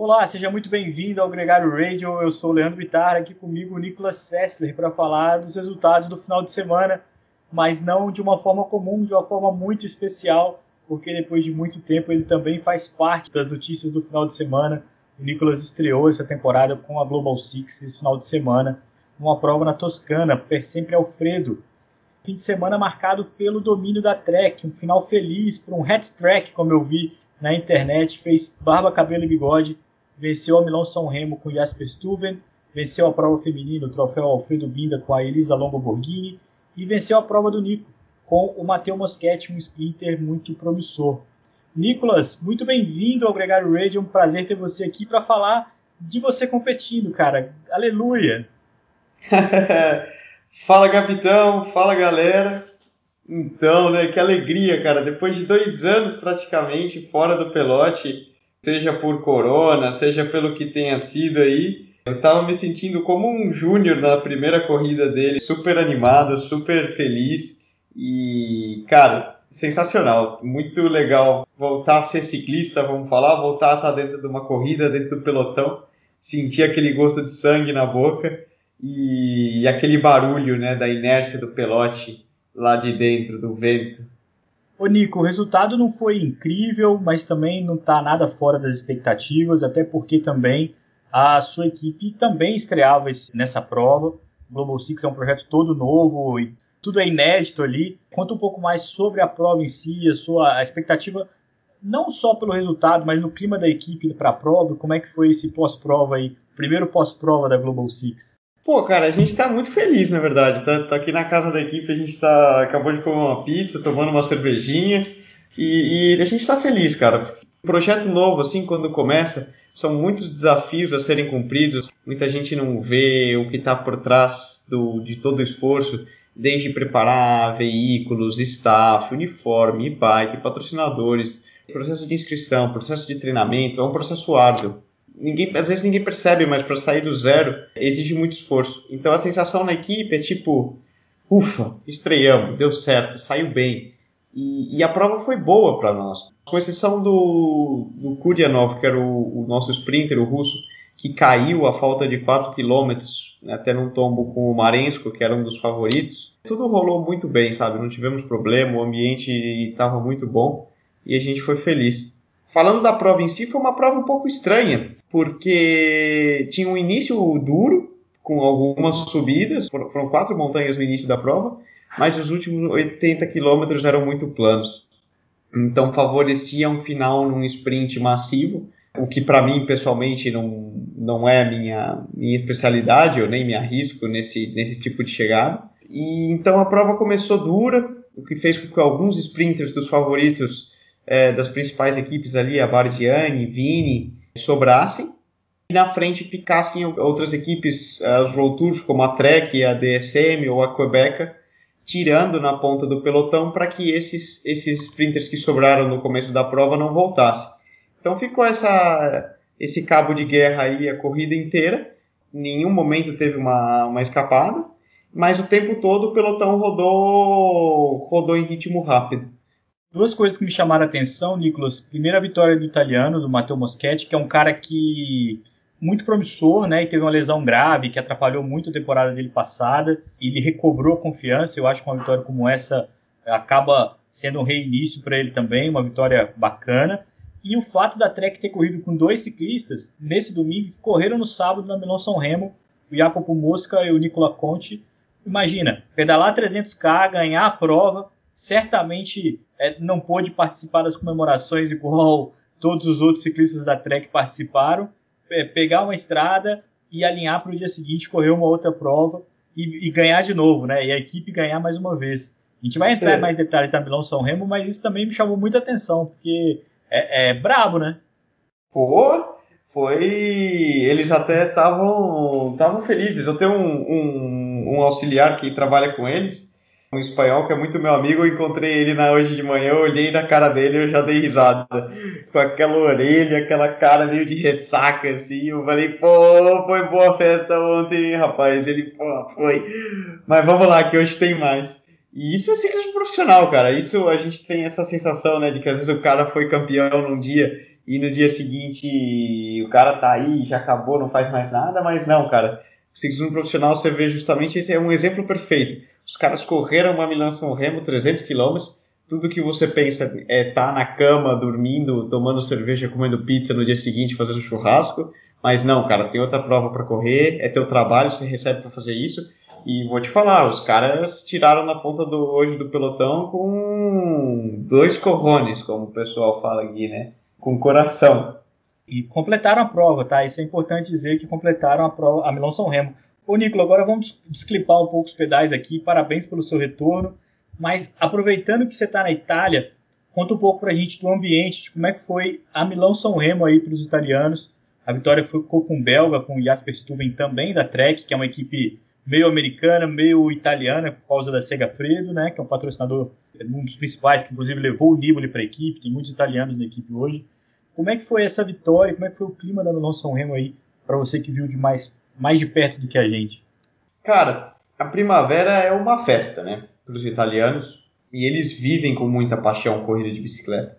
Olá, seja muito bem-vindo ao Gregário Radio. Eu sou o Leandro Bittar, aqui comigo o Nicolas Sessler para falar dos resultados do final de semana, mas não de uma forma comum, de uma forma muito especial, porque depois de muito tempo ele também faz parte das notícias do final de semana. O Nicolas estreou essa temporada com a Global Six esse final de semana, uma prova na Toscana, per sempre Alfredo. Fim de semana marcado pelo domínio da Trek, um final feliz para um hat track, como eu vi na internet, fez barba, cabelo e bigode venceu a Milão São Remo com Jasper Stuyven, venceu a prova feminina, o troféu Alfredo Binda com a Elisa Longo Borghini e venceu a prova do Nico com o Matteo Moschetti, um sprinter muito promissor. Nicolas, muito bem-vindo ao Gregário Radio, um prazer ter você aqui para falar de você competindo, cara. Aleluia! fala, capitão, fala, galera. Então, né, que alegria, cara. Depois de dois anos praticamente fora do pelote, seja por corona, seja pelo que tenha sido aí, eu estava me sentindo como um júnior na primeira corrida dele, super animado, super feliz e, cara, sensacional, muito legal voltar a ser ciclista, vamos falar, voltar a estar dentro de uma corrida, dentro do pelotão, sentir aquele gosto de sangue na boca e, e aquele barulho, né, da inércia do pelote lá de dentro, do vento. Ô Nico, o resultado não foi incrível, mas também não está nada fora das expectativas, até porque também a sua equipe também estreava nessa prova. O Global Six é um projeto todo novo e tudo é inédito ali. Conta um pouco mais sobre a prova em si, a sua expectativa, não só pelo resultado, mas no clima da equipe para a prova. Como é que foi esse pós-prova aí, primeiro pós-prova da Global Six? Pô, cara, a gente tá muito feliz, na verdade. Tá, tá aqui na casa da equipe, a gente tá, acabou de comer uma pizza, tomando uma cervejinha e, e a gente tá feliz, cara. Projeto novo, assim, quando começa, são muitos desafios a serem cumpridos. Muita gente não vê o que está por trás do, de todo o esforço, desde preparar veículos, staff, uniforme, bike, patrocinadores, processo de inscrição, processo de treinamento. É um processo árduo ninguém, às vezes ninguém percebe, mas para sair do zero exige muito esforço. Então a sensação na equipe é tipo, ufa, estreamos, deu certo, saiu bem. E, e a prova foi boa para nós. Com exceção do, do que era o, o, nosso sprinter, o russo, que caiu a falta de 4 km, né, até num tombo com o Marensko, que era um dos favoritos. Tudo rolou muito bem, sabe? Não tivemos problema, o ambiente estava muito bom e a gente foi feliz. Falando da prova em si, foi uma prova um pouco estranha, porque tinha um início duro, com algumas subidas, foram quatro montanhas no início da prova, mas os últimos 80 quilômetros eram muito planos. Então favorecia um final num sprint massivo, o que para mim pessoalmente não, não é minha, minha especialidade, eu nem me arrisco nesse, nesse tipo de chegada. E então a prova começou dura, o que fez com que alguns sprinters dos favoritos é, das principais equipes ali, a Bardiani, Vini, sobrassem. E na frente ficassem outras equipes, é, os Road Tours, como a Trek, a DSM ou a Quebec, tirando na ponta do pelotão para que esses, esses sprinters que sobraram no começo da prova não voltassem. Então ficou essa, esse cabo de guerra aí a corrida inteira. Em nenhum momento teve uma, uma escapada, mas o tempo todo o pelotão rodou, rodou em ritmo rápido. Duas coisas que me chamaram a atenção, Nicolas. Primeira, vitória do italiano, do Matteo Moschetti, que é um cara que muito promissor, né? E teve uma lesão grave que atrapalhou muito a temporada dele passada. Ele recobrou a confiança. Eu acho que uma vitória como essa acaba sendo um reinício para ele também, uma vitória bacana. E o fato da Trek ter corrido com dois ciclistas nesse domingo que correram no sábado na Milão São Remo, o Jacopo Mosca e o Nicola Conte. Imagina, pedalar 300k, ganhar a prova, certamente é, não pôde participar das comemorações igual todos os outros ciclistas da Trek participaram, é, pegar uma estrada e alinhar para o dia seguinte correr uma outra prova e, e, ganhar de novo, né? E a equipe ganhar mais uma vez. A gente vai entrar é. em mais detalhes da Milão São Remo, mas isso também me chamou muita atenção, porque é, é brabo, né? Pô, foi. Eles até estavam felizes. Eu tenho um, um, um auxiliar que trabalha com eles um espanhol que é muito meu amigo, eu encontrei ele na hoje de manhã, eu olhei na cara dele e eu já dei risada. Com aquela orelha, aquela cara meio de ressaca, assim, eu falei, pô, foi boa festa ontem, rapaz. Ele, pô, foi. Mas vamos lá, que hoje tem mais. E isso é ciclismo profissional, cara. Isso a gente tem essa sensação, né, de que às vezes o cara foi campeão num dia e no dia seguinte o cara tá aí, já acabou, não faz mais nada, mas não, cara. O ciclismo profissional você vê justamente esse é um exemplo perfeito. Os caras correram uma Milão São Remo 300 km, tudo que você pensa é estar tá na cama, dormindo, tomando cerveja, comendo pizza no dia seguinte, fazendo churrasco, mas não, cara, tem outra prova para correr, é teu trabalho, você recebe para fazer isso. E vou te falar, os caras tiraram na ponta do hoje do pelotão com dois corrones, como o pessoal fala aqui, né? Com coração. E completaram a prova, tá? Isso é importante dizer que completaram a prova, a Milão São Remo. Ô, Nicola, agora vamos desclipar um pouco os pedais aqui. Parabéns pelo seu retorno. Mas aproveitando que você está na Itália, conta um pouco para a gente do ambiente, de como é que foi a Milão São Remo aí para os italianos. A vitória ficou com o belga, com o Jasper Stuyven também da Trek, que é uma equipe meio americana, meio italiana, por causa da Segafredo, né, que é um patrocinador, um dos principais, que inclusive levou o Nibali para a equipe, tem muitos italianos na equipe hoje. Como é que foi essa vitória? Como é que foi o clima da Milão São Remo aí, para você que viu de mais, mais de perto do que a gente? Cara, a primavera é uma festa, né, para os italianos, e eles vivem com muita paixão corrida de bicicleta.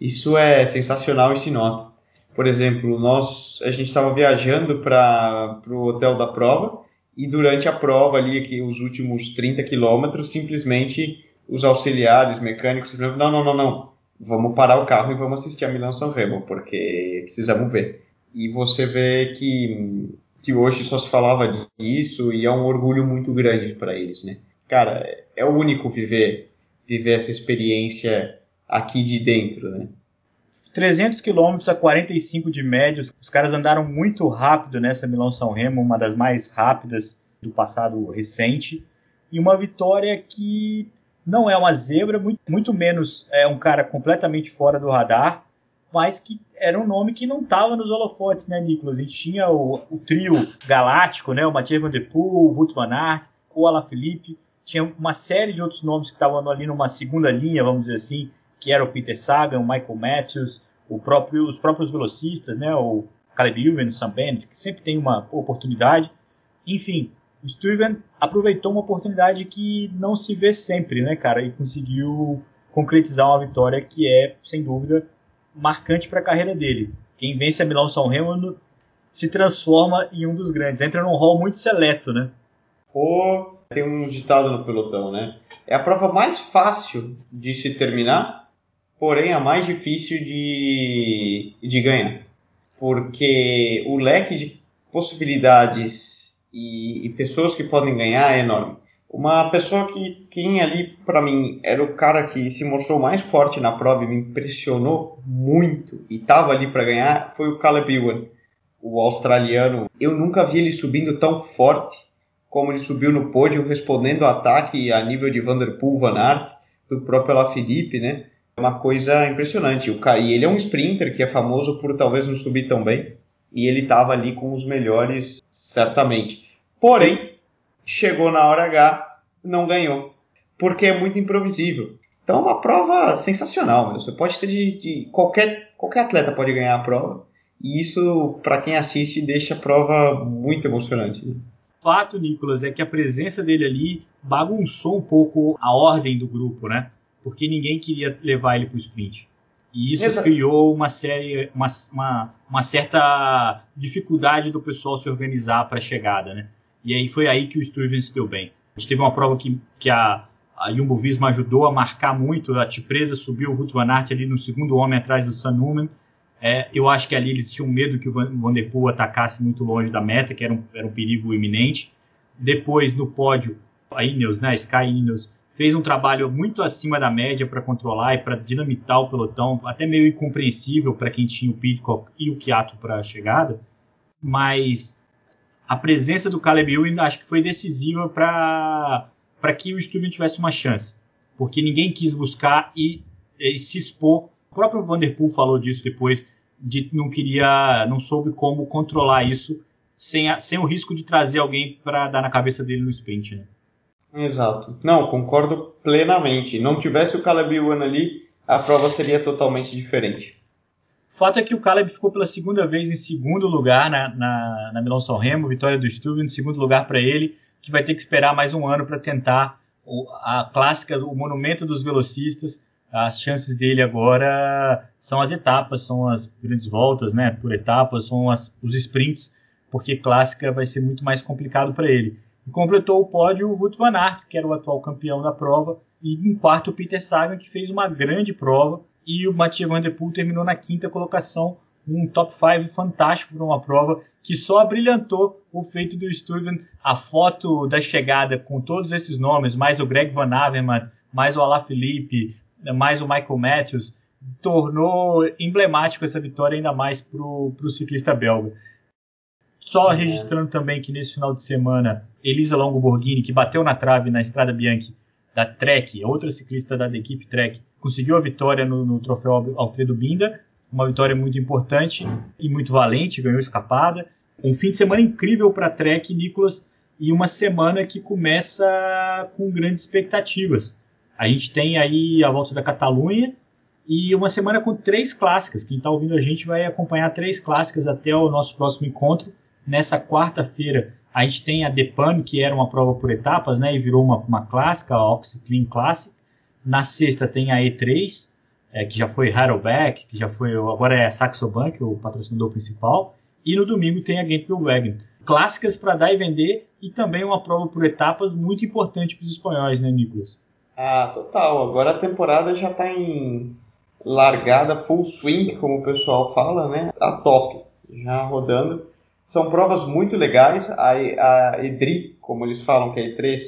Isso é sensacional e se nota. Por exemplo, nós a gente estava viajando para o hotel da prova e durante a prova ali, os últimos 30 quilômetros, simplesmente os auxiliares mecânicos não, não, não, não, vamos parar o carro e vamos assistir a Milão São Remo, porque precisamos ver. E você vê que, que hoje só se falava disso e é um orgulho muito grande para eles, né? Cara, é único viver, viver essa experiência aqui de dentro, né? 300 km a 45 de média. Os caras andaram muito rápido nessa Milão São Remo, uma das mais rápidas do passado recente. E uma vitória que não é uma zebra, muito, muito menos é um cara completamente fora do radar, mas que era um nome que não estava nos holofotes, né, Nicolas? A gente tinha o, o trio galáctico, né, o Mathieu Van Der Poel, o Wout van Aert, o Alaphilippe, tinha uma série de outros nomes que estavam ali numa segunda linha, vamos dizer assim, que era o Peter Sagan, o Michael Matthews, próprio, os próprios velocistas, né, o Caleb Ewan, o Sam Bennett, que sempre tem uma oportunidade. Enfim, o Stuyven aproveitou uma oportunidade que não se vê sempre, né, cara, e conseguiu concretizar uma vitória que é, sem dúvida, marcante para a carreira dele. Quem vence a Milão São Remo se transforma em um dos grandes, entra num hall muito seleto, né? Tem um ditado no pelotão, né? É a prova mais fácil de se terminar, porém a mais difícil de, de ganhar. Porque o leque de possibilidades e, e pessoas que podem ganhar é enorme. Uma pessoa que quem ali para mim era o cara que se mostrou mais forte na prova e me impressionou muito e estava ali para ganhar foi o Caleb Ewan, o australiano. Eu nunca vi ele subindo tão forte como ele subiu no pódio respondendo ataque a nível de Vanderpool, Van Aert, do próprio Alaphilippe, né? É uma coisa impressionante. O e ele é um sprinter que é famoso por talvez não subir tão bem, e ele estava ali com os melhores, certamente. Porém, chegou na hora H, não ganhou, porque é muito imprevisível. Então é uma prova sensacional. Meu. Você pode ter de, de, qualquer qualquer atleta pode ganhar a prova, e isso para quem assiste deixa a prova muito emocionante. Né? fato, Nicolas, é que a presença dele ali bagunçou um pouco a ordem do grupo, né? Porque ninguém queria levar ele para o sprint. E isso Exato. criou uma série, uma, uma, uma, certa dificuldade do pessoal se organizar para a chegada, né? E aí foi aí que o Stuyven se deu bem. A gente teve uma prova que, que a, a Jumbo Visma ajudou a marcar muito, a Tipresa subiu o Ruth Van Aert ali no segundo homem atrás do San é, eu acho que ali eles tinham medo que o Van Der Poel atacasse muito longe da meta, que era um, era um perigo iminente. Depois, no pódio, a Ineos, né, a Sky Ineos, fez um trabalho muito acima da média para controlar e para dinamitar o pelotão, até meio incompreensível para quem tinha o Pidcock e o Kiato para a chegada, mas a presença do Caleb Ewan acho que foi decisiva para que o Stuyven tivesse uma chance, porque ninguém quis buscar e, e se expor o próprio Vanderpool falou disso depois, de não queria, não soube como controlar isso sem, a, sem o risco de trazer alguém para dar na cabeça dele no sprint. Né? Exato. Não, concordo plenamente. Não tivesse o Caleb Ewan ali, a prova seria totalmente diferente. Fato é que o Caleb ficou pela segunda vez em segundo lugar na, na, na Milão São Remo, vitória do Stuyven, em segundo lugar para ele, que vai ter que esperar mais um ano para tentar a clássica, o monumento dos velocistas, as chances dele agora são as etapas, são as grandes voltas, né, por etapas, são as, os sprints, porque clássica vai ser muito mais complicado para ele. E completou o pódio o Wout van Aert, que era o atual campeão da prova, e em quarto o Peter Sagan, que fez uma grande prova, e o Mathieu Van Der Poel terminou na quinta colocação, um top 5 fantástico para uma prova que só brilhantou o feito do Stuyven, a foto da chegada com todos esses nomes, mais o Greg Van Avermaet, mais o Alaphilippe, mais o Michael Matthews, tornou emblemático essa vitória ainda mais para o ciclista belga. Só é. registrando também que nesse final de semana, Elisa Longo Borghini, que bateu na trave na Estrada Bianchi da Trek, outra ciclista da equipe Trek, conseguiu a vitória no, no troféu Alfredo Binda, uma vitória muito importante e muito valente, ganhou escapada. Um fim de semana incrível para a Trek, Nicolas, e uma semana que começa com grandes expectativas. A gente tem aí a volta da Catalunha e uma semana com três clássicas. Quem está ouvindo a gente vai acompanhar três clássicas até o nosso próximo encontro. Nessa quarta-feira, a gente tem a Depan, que era uma prova por etapas, né, e virou uma, uma clássica, a Oxyclean Classic. Na sexta tem a E3, é, que já foi Harrowback, que já foi, agora é Saxo Bank, o patrocinador principal. E no domingo tem a Wagon. Clássicas para dar e vender e também uma prova por etapas muito importante para os espanhóis, né, Nicolas? Ah, total. Agora a temporada já está em largada, full swing, como o pessoal fala, né? A top, já rodando. São provas muito legais. A, a EDRI, como eles falam, que é a E3,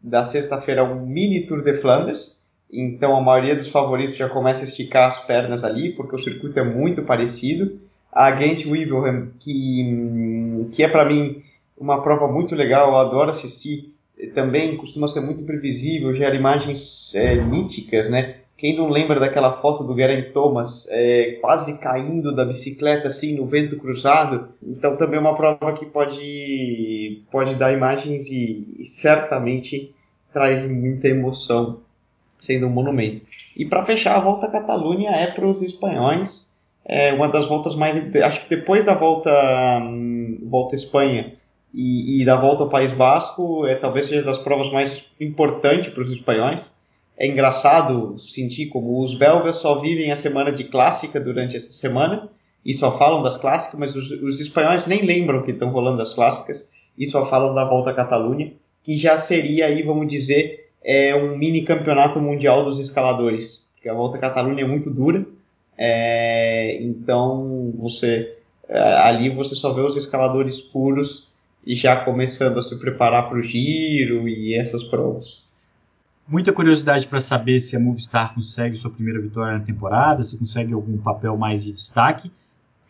da sexta-feira, é um mini Tour de Flandres. Então a maioria dos favoritos já começa a esticar as pernas ali, porque o circuito é muito parecido. A Gent Wevelgem, que, que é para mim uma prova muito legal, eu adoro assistir também costuma ser muito previsível, gera imagens é, níticas, né? Quem não lembra daquela foto do Geraint Thomas é, quase caindo da bicicleta assim no vento cruzado? Então também é uma prova que pode, pode dar imagens e, e certamente traz muita emoção, sendo um monumento. E para fechar, a volta à Catalunha é para os espanhóis, é uma das voltas mais. Acho que depois da volta, hum, volta à Espanha, e, e da volta ao País Basco é talvez seja das provas mais importantes para os espanhóis. É engraçado sentir como os belgas só vivem a semana de clássica durante essa semana e só falam das clássicas, mas os, os espanhóis nem lembram que estão rolando as clássicas e só falam da volta à Catalunha, que já seria aí, vamos dizer, é um mini campeonato mundial dos escaladores, porque a volta à Catalunha é muito dura, é, então você é, ali você só vê os escaladores puros e já começando a se preparar para o giro e essas provas. Muita curiosidade para saber se a Movistar consegue sua primeira vitória na temporada, se consegue algum papel mais de destaque.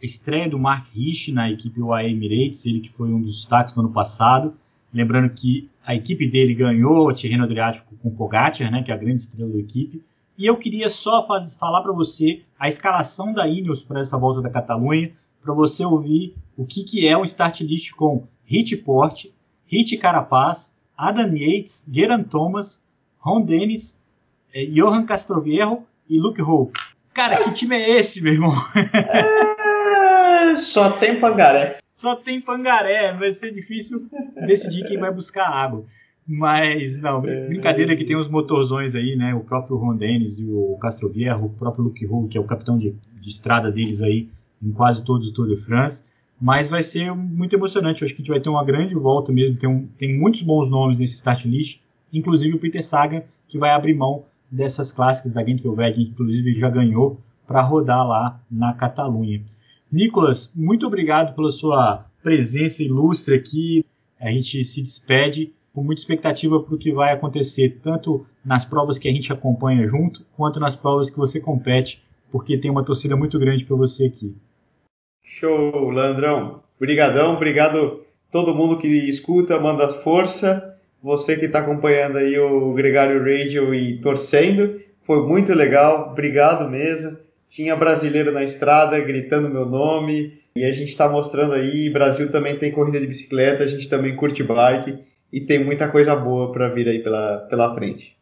A estreia do Mark Rich na equipe UAE Emirates, ele que foi um dos destaques no ano passado. Lembrando que a equipe dele ganhou o Terreno Adriático com o Pogacar, né, que é a grande estrela da equipe. E eu queria só faz, falar para você a escalação da Ineos para essa volta da Catalunha, para você ouvir o que, que é um start list com Hit Porte, Hit Carapaz, Adam Yates, Geran Thomas, Ron Dennis, eh, Johan Castroviejo e Luke Hope. Cara, que time é esse, meu irmão? É, só tem pangaré. Só tem pangaré, vai ser difícil decidir quem vai buscar água. Mas, não, brincadeira que tem uns motorzões aí, né? O próprio Ron Dennis e o Castroviejo, o próprio Luke Hope, que é o capitão de, de estrada deles aí em quase todos os Tour de France. Mas vai ser muito emocionante. Eu acho que a gente vai ter uma grande volta mesmo. Tem, um, tem muitos bons nomes nesse start list, inclusive o Peter Sagan, que vai abrir mão dessas clássicas da Gentelweg, inclusive já ganhou para rodar lá na Catalunha. Nicolas, muito obrigado pela sua presença ilustre aqui. A gente se despede com muita expectativa para o que vai acontecer, tanto nas provas que a gente acompanha junto, quanto nas provas que você compete, porque tem uma torcida muito grande para você aqui. Show, Landrão. Obrigadão, obrigado todo mundo que escuta, manda força. Você que está acompanhando aí o Gregário Radio e torcendo. Foi muito legal, obrigado mesmo. Tinha brasileiro na estrada gritando meu nome. E a gente está mostrando aí, Brasil também tem corrida de bicicleta, a gente também curte bike e tem muita coisa boa para vir aí pela, pela frente.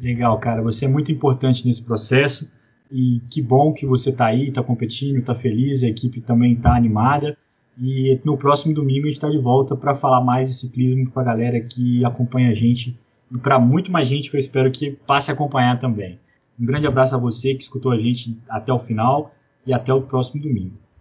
Legal, cara. Você é muito importante nesse processo. E que bom que você está aí, está competindo, está feliz, a equipe também está animada. E no próximo domingo a gente está de volta para falar mais de ciclismo para a galera que acompanha a gente e para muito mais gente que eu espero que passe a acompanhar também. Um grande abraço a você que escutou a gente até o final e até o próximo domingo.